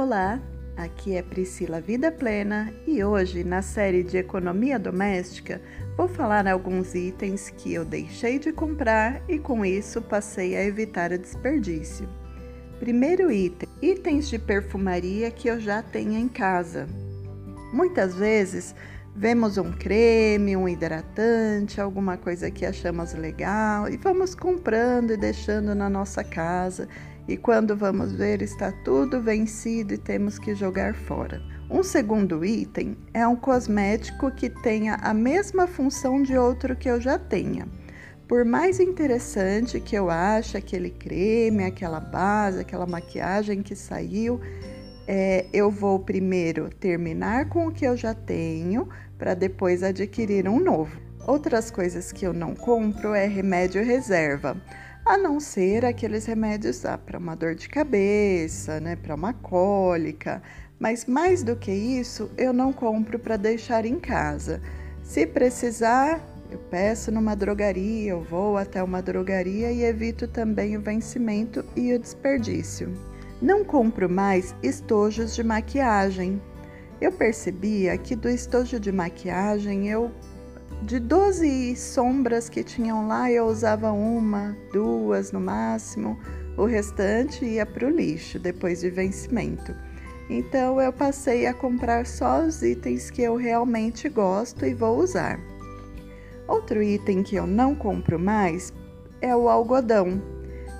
Olá, aqui é Priscila Vida Plena e hoje, na série de Economia Doméstica, vou falar alguns itens que eu deixei de comprar e com isso passei a evitar o desperdício. Primeiro item: itens de perfumaria que eu já tenho em casa. Muitas vezes vemos um creme, um hidratante, alguma coisa que achamos legal e vamos comprando e deixando na nossa casa e quando vamos ver está tudo vencido e temos que jogar fora. Um segundo item é um cosmético que tenha a mesma função de outro que eu já tenha. Por mais interessante que eu ache aquele creme, aquela base, aquela maquiagem que saiu, é, eu vou primeiro terminar com o que eu já tenho para depois adquirir um novo. Outras coisas que eu não compro é remédio reserva a não ser aqueles remédios ah, para uma dor de cabeça, né, para uma cólica. Mas mais do que isso, eu não compro para deixar em casa. Se precisar, eu peço numa drogaria, eu vou até uma drogaria e evito também o vencimento e o desperdício. Não compro mais estojos de maquiagem. Eu percebia que do estojo de maquiagem eu de 12 sombras que tinham lá, eu usava uma, duas no máximo, o restante ia para o lixo depois de vencimento. Então eu passei a comprar só os itens que eu realmente gosto e vou usar. Outro item que eu não compro mais é o algodão.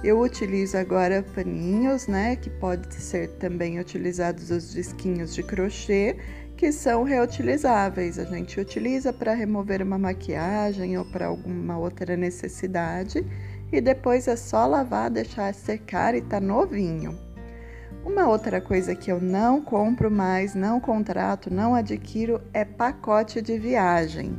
Eu utilizo agora paninhos, né, que pode ser também utilizados os disquinhos de crochê que são reutilizáveis. A gente utiliza para remover uma maquiagem ou para alguma outra necessidade e depois é só lavar, deixar secar e tá novinho. Uma outra coisa que eu não compro mais, não contrato, não adquiro é pacote de viagem.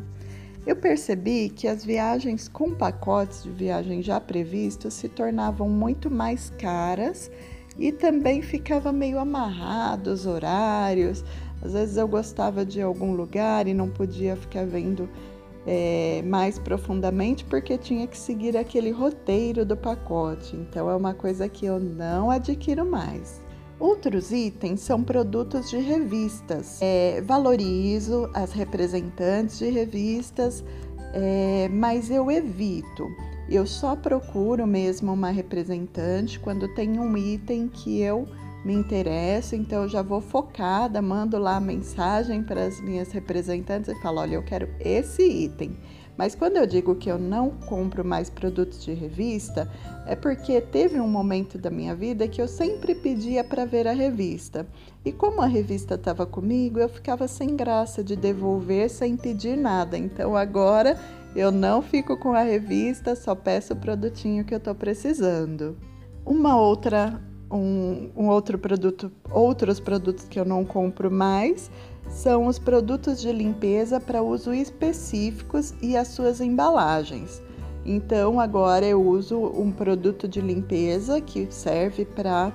Eu percebi que as viagens com pacotes de viagem já previstos se tornavam muito mais caras e também ficava meio amarrado os horários. Às vezes eu gostava de algum lugar e não podia ficar vendo é, mais profundamente porque tinha que seguir aquele roteiro do pacote. Então é uma coisa que eu não adquiro mais. Outros itens são produtos de revistas. É, valorizo as representantes de revistas, é, mas eu evito. Eu só procuro mesmo uma representante quando tem um item que eu me interesso, então eu já vou focada, mando lá a mensagem para as minhas representantes e falo: olha, eu quero esse item. Mas quando eu digo que eu não compro mais produtos de revista, é porque teve um momento da minha vida que eu sempre pedia para ver a revista. E como a revista estava comigo, eu ficava sem graça de devolver sem pedir nada. Então agora eu não fico com a revista, só peço o produtinho que eu estou precisando. Uma outra um, um, outro produto, outros produtos que eu não compro mais são os produtos de limpeza para uso específicos e as suas embalagens. Então agora eu uso um produto de limpeza que serve para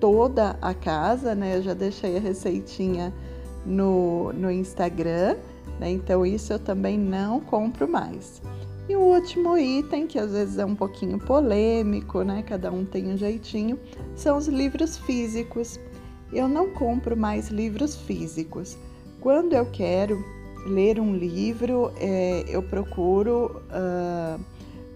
toda a casa, né? Eu já deixei a receitinha no, no Instagram, né? Então isso eu também não compro mais. E o último item, que às vezes é um pouquinho polêmico, né? Cada um tem um jeitinho, são os livros físicos. Eu não compro mais livros físicos. Quando eu quero ler um livro, é, eu procuro uh,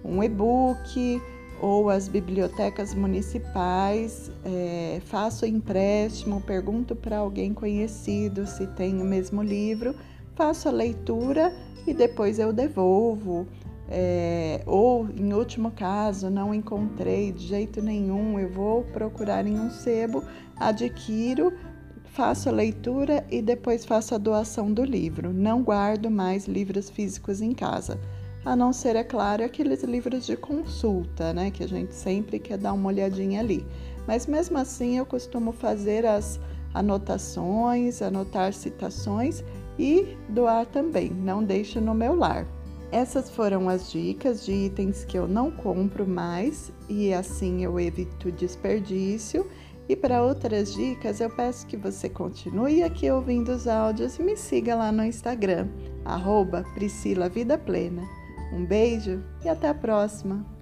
um e-book ou as bibliotecas municipais, é, faço empréstimo, pergunto para alguém conhecido se tem o mesmo livro, faço a leitura e depois eu devolvo é, ou em último caso não encontrei de jeito nenhum, eu vou procurar em um sebo, adquiro, faço a leitura e depois faço a doação do livro. Não guardo mais livros físicos em casa, a não ser, é claro, aqueles livros de consulta, né, que a gente sempre quer dar uma olhadinha ali. Mas mesmo assim eu costumo fazer as anotações, anotar citações e doar também, não deixo no meu lar. Essas foram as dicas de itens que eu não compro mais e assim eu evito desperdício. E para outras dicas, eu peço que você continue aqui ouvindo os áudios e me siga lá no Instagram, arroba Priscila Vida Plena. Um beijo e até a próxima!